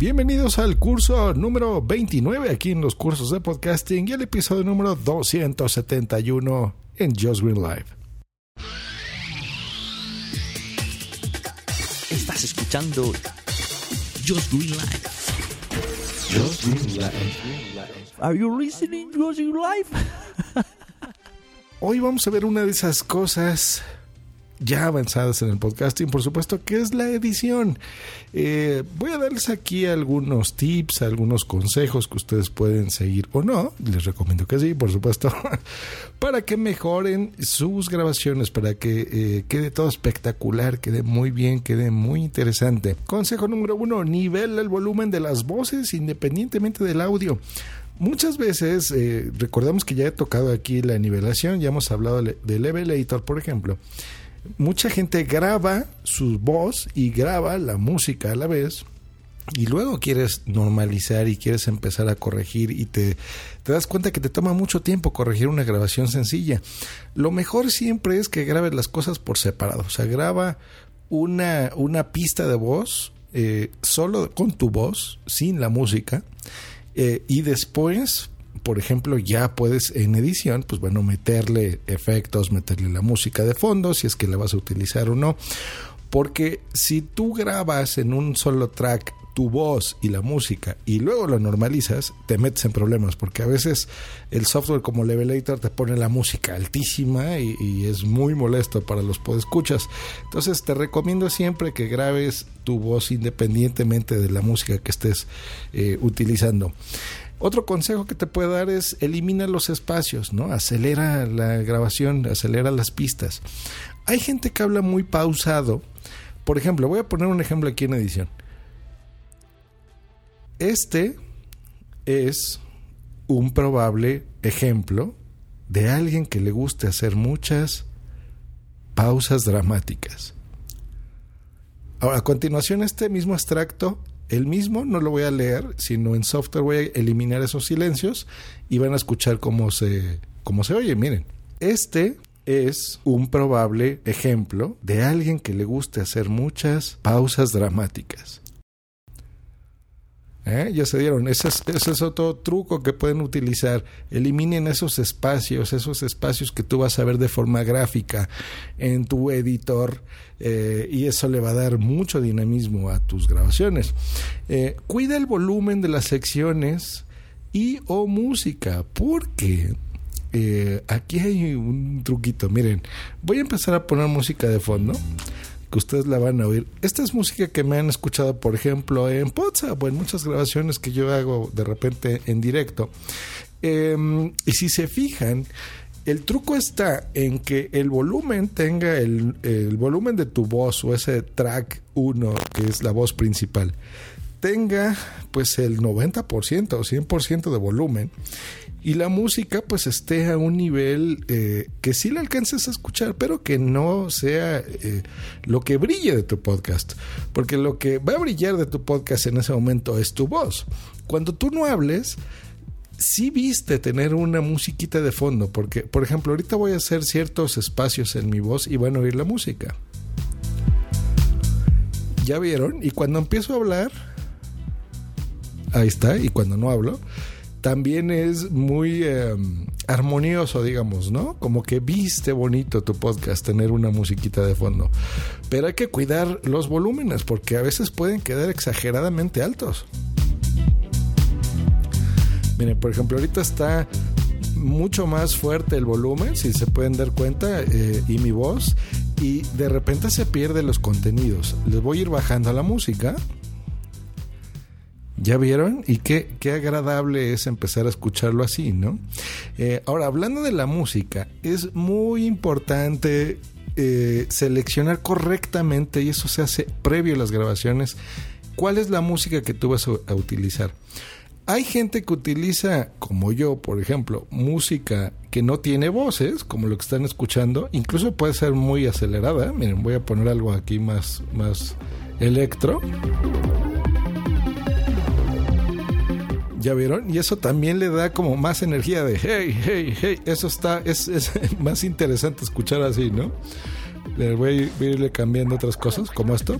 Bienvenidos al curso número 29 aquí en los cursos de podcasting y el episodio número 271 en Just Green Live. Estás escuchando Just Green Live. Just Green Live. Are you listening Just Green Live? Hoy vamos a ver una de esas cosas ya avanzadas en el podcasting, por supuesto, que es la edición. Eh, voy a darles aquí algunos tips, algunos consejos que ustedes pueden seguir o no. Les recomiendo que sí, por supuesto, para que mejoren sus grabaciones, para que eh, quede todo espectacular, quede muy bien, quede muy interesante. Consejo número uno, nivela el volumen de las voces independientemente del audio. Muchas veces, eh, recordamos que ya he tocado aquí la nivelación, ya hemos hablado del Levelator, por ejemplo. Mucha gente graba su voz y graba la música a la vez y luego quieres normalizar y quieres empezar a corregir y te, das cuenta que te toma mucho tiempo corregir una grabación sencilla. Lo mejor siempre es que grabes las cosas por separado. O sea, graba una, una pista de voz eh, solo con tu voz, sin la música eh, y después, por ejemplo, ya puedes en edición, pues bueno, meterle efectos, meterle la música de fondo, si es que la vas a utilizar o no. Porque si tú grabas en un solo track tu voz y la música y luego lo normalizas, te metes en problemas porque a veces el software como Levelator te pone la música altísima y, es muy molesto para los podescuchas. Entonces te recomiendo siempre que grabes tu voz independientemente de la música que estés eh, utilizando. Otro consejo que te puedo dar es elimina los espacios, ¿no? Acelera la grabación, acelera las pistas. Hay gente que habla muy pausado. Por ejemplo, voy a poner un ejemplo aquí en edición. Este es un probable ejemplo de alguien que le guste hacer muchas pausas dramáticas. Ahora, a continuación, este mismo extracto, el mismo no lo voy a leer, sino en software voy a eliminar esos silencios y van a escuchar cómo se, cómo se oye. Miren, este es un probable ejemplo de alguien que le guste hacer muchas pausas dramáticas. ¿Eh? Ya se dieron. Ese es, otro truco que pueden utilizar. Eliminen esos espacios, esos espacios que tú vas a ver de forma gráfica en tu editor eh, y eso le va a dar mucho dinamismo a tus grabaciones. Eh, cuida el volumen de las secciones y o música porque aquí hay un truquito. Miren, voy a empezar a poner música de fondo que ustedes la van a oír. Esta es música que me han escuchado, por ejemplo, en WhatsApp o en muchas grabaciones que yo hago de repente en directo. Em, y si se fijan, el truco está en que el volumen tenga el, el volumen de tu voz o ese track 1, que es la voz principal, tenga pues el 90% o 100% de volumen y la música pues esté a un nivel eh, que sí la alcances a escuchar, pero que no sea eh, lo que brille de tu podcast, porque lo que va a brillar de tu podcast en ese momento es tu voz. Cuando tú no hables, sí viste tener una musiquita de fondo, porque por ejemplo ahorita voy a hacer ciertos espacios en mi voz y van a oír la música. ¿Ya vieron? Y cuando empiezo a hablar, ahí está, y cuando no hablo, también es muy em, armonioso, digamos, ¿no? Como que viste bonito tu podcast tener una musiquita de fondo. Pero hay que cuidar los volúmenes porque a veces pueden quedar exageradamente altos. Miren, por ejemplo, ahorita está mucho más fuerte el volumen, si se pueden dar cuenta, eh, y mi voz, y de repente se pierden los contenidos. Les voy a ir bajando la música ¿Ya vieron? Y qué, qué agradable es empezar a escucharlo así, ¿no? Eh, ahora, hablando de la música, es muy importante eh, seleccionar correctamente, y eso se hace previo a las grabaciones, cuál es la música que tú vas a, utilizar. Hay gente que utiliza, como yo, por ejemplo, música que no tiene voces, como lo que están escuchando, incluso puede ser muy acelerada. Miren, voy a poner algo aquí más, más electro. ¿Ya vieron? Y eso también le da como más energía de hey, hey, hey. Eso está, es, más interesante escuchar así, ¿no? Voy a irle cambiando otras cosas, como esto.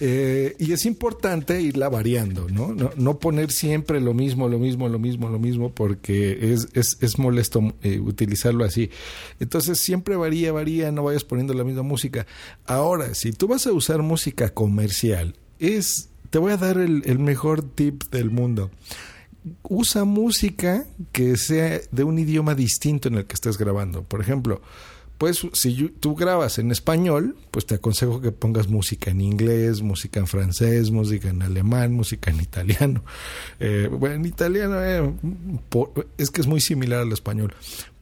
Eh, y es importante irla variando, ¿no? ¿no? ¿no? poner siempre lo mismo, lo mismo, lo mismo, lo mismo, porque es, es, es molesto eh, utilizarlo así. Entonces siempre varía, varía, no vayas poniendo la misma música. Ahora, si tú vas a usar música comercial, es, te voy a dar el, mejor tip del mundo usa música que sea de un idioma distinto en el que estés grabando. Por ejemplo, pues si tú grabas en español, pues te aconsejo que pongas música en inglés, música en francés, música en alemán, música en italiano. Eh, bueno, en italiano eh, es que es muy similar al español.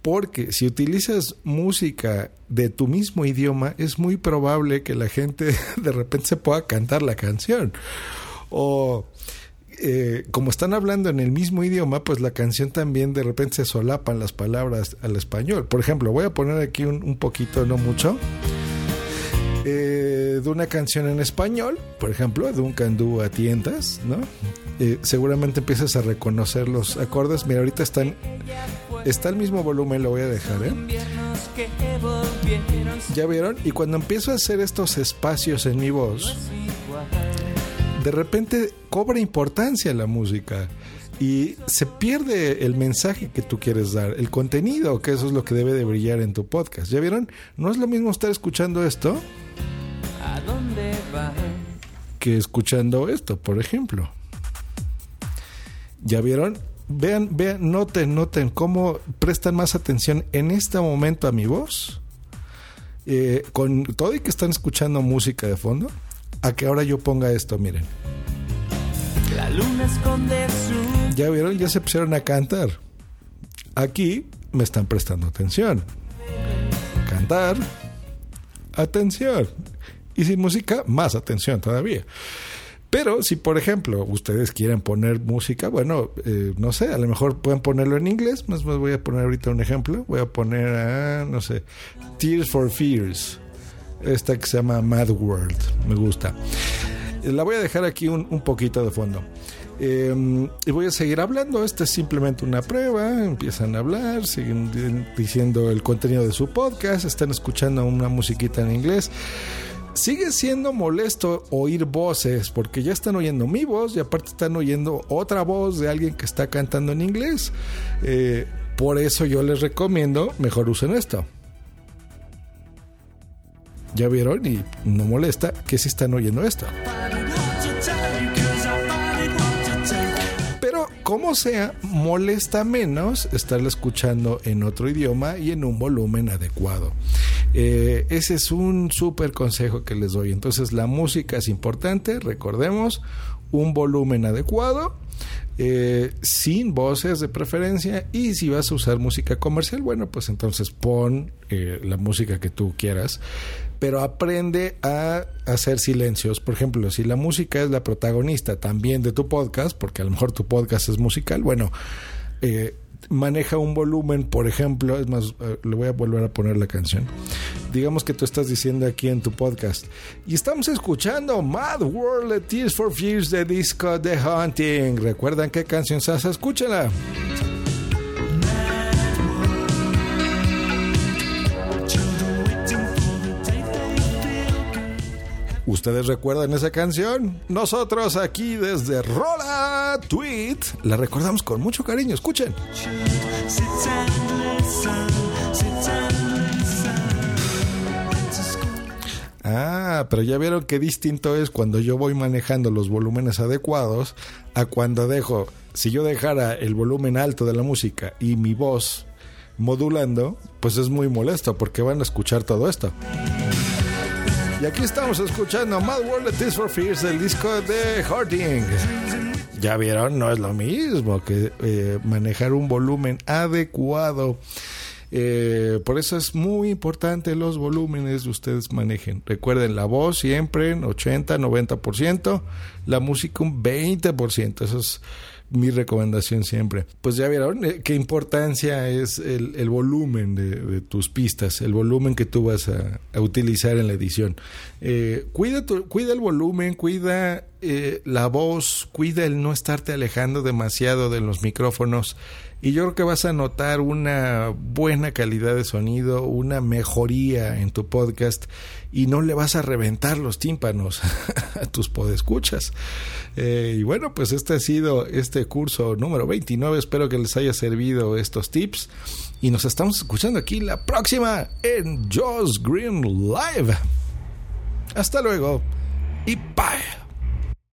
Porque si utilizas música de tu mismo idioma, es muy probable que la gente de repente se pueda cantar la canción. O eh, como están hablando en el mismo idioma, pues la canción también de repente se solapan las palabras al español. Por ejemplo, voy a poner aquí un, poquito, no mucho, eh, de una canción en español, por ejemplo, de un candú a tientas, ¿no? Eh, seguramente empiezas a reconocer los acordes. Mira, ahorita están, está el mismo volumen, lo voy a dejar, ¿eh? ¿Ya vieron? Y cuando empiezo a hacer estos espacios en mi voz, de repente cobra importancia la música y se pierde el mensaje que tú quieres dar, el contenido, que eso es lo que debe de brillar en tu podcast. ¿Ya vieron? No es lo mismo estar escuchando esto que escuchando esto, por ejemplo. ¿Ya vieron? Vean, vean, noten, noten cómo prestan más atención en este momento a mi voz. Eh, con todo y que están escuchando música de fondo a que ahora yo ponga esto, miren. La luna esconde su... Ya vieron, ya se pusieron a cantar. Aquí me están prestando atención. Cantar, atención. Y sin música, más atención todavía. Pero si, por ejemplo, ustedes quieren poner música, bueno, eh, no sé, a lo mejor pueden ponerlo en inglés. Más más voy a poner ahorita un ejemplo. Voy a poner, a, no sé, Tears for Fears esta que se llama Mad World. Me gusta. La voy a dejar aquí un, un poquito de fondo. Eh, y voy a seguir hablando. Esta es simplemente una prueba. Empiezan a hablar, siguen diciendo el contenido de su podcast, están escuchando una musiquita en inglés. Sigue siendo molesto oír voces porque ya están oyendo mi voz y aparte están oyendo otra voz de alguien que está cantando en inglés. Eh, por eso yo les recomiendo mejor usen esto. Ya vieron y no molesta que si están oyendo esto. Pero como sea, molesta menos estarla escuchando en otro idioma y en un volumen adecuado. Eh, ese es un súper consejo que les doy. Entonces la música es importante, recordemos, un volumen adecuado eh, sin voces de preferencia y si vas a usar música comercial, bueno, pues entonces pon eh, la música que tú quieras, pero aprende a hacer silencios. Por ejemplo, si la música es la protagonista también de tu podcast, porque a lo mejor tu podcast es musical, bueno, eh, maneja un volumen, por ejemplo, es más, eh, le voy a volver a poner la canción. Digamos que tú estás diciendo aquí en tu podcast, y estamos escuchando Mad World of Tears for Fears de Disco The Hunting. ¿Recuerdan qué canción hace? Escúchala. ¿Ustedes recuerdan esa canción? Nosotros aquí desde Rola Tweet la recordamos con mucho cariño. Escuchen. Ah, pero ya vieron qué distinto es cuando yo voy manejando los volúmenes adecuados a cuando dejo, si yo dejara el volumen alto de la música y mi voz modulando, pues es muy molesto porque van a escuchar todo esto. Y aquí estamos escuchando Mad World of Tears for Fears del disco de Harding. Ya vieron, no es lo mismo que eh, manejar un volumen adecuado. Eh, por eso es muy importante los volúmenes que ustedes manejen. Recuerden, la voz siempre en 80, 90%, la música un 20%. Eso es mi recomendación siempre. Pues ya vieron eh, qué importancia es el, volumen de, tus pistas, el volumen que tú vas a, utilizar en la edición. Eh, cuida, cuida el volumen, cuida eh, la voz, cuida el no estarte alejando demasiado de los micrófonos. Y yo creo que vas a notar una buena calidad de sonido, una mejoría en tu podcast y no le vas a reventar los tímpanos a tus podescuchas. Eh, y bueno, pues este ha sido este curso número 29. Espero que les haya servido estos tips. Y nos estamos escuchando aquí la próxima en Joss Green Live. Hasta luego y bye.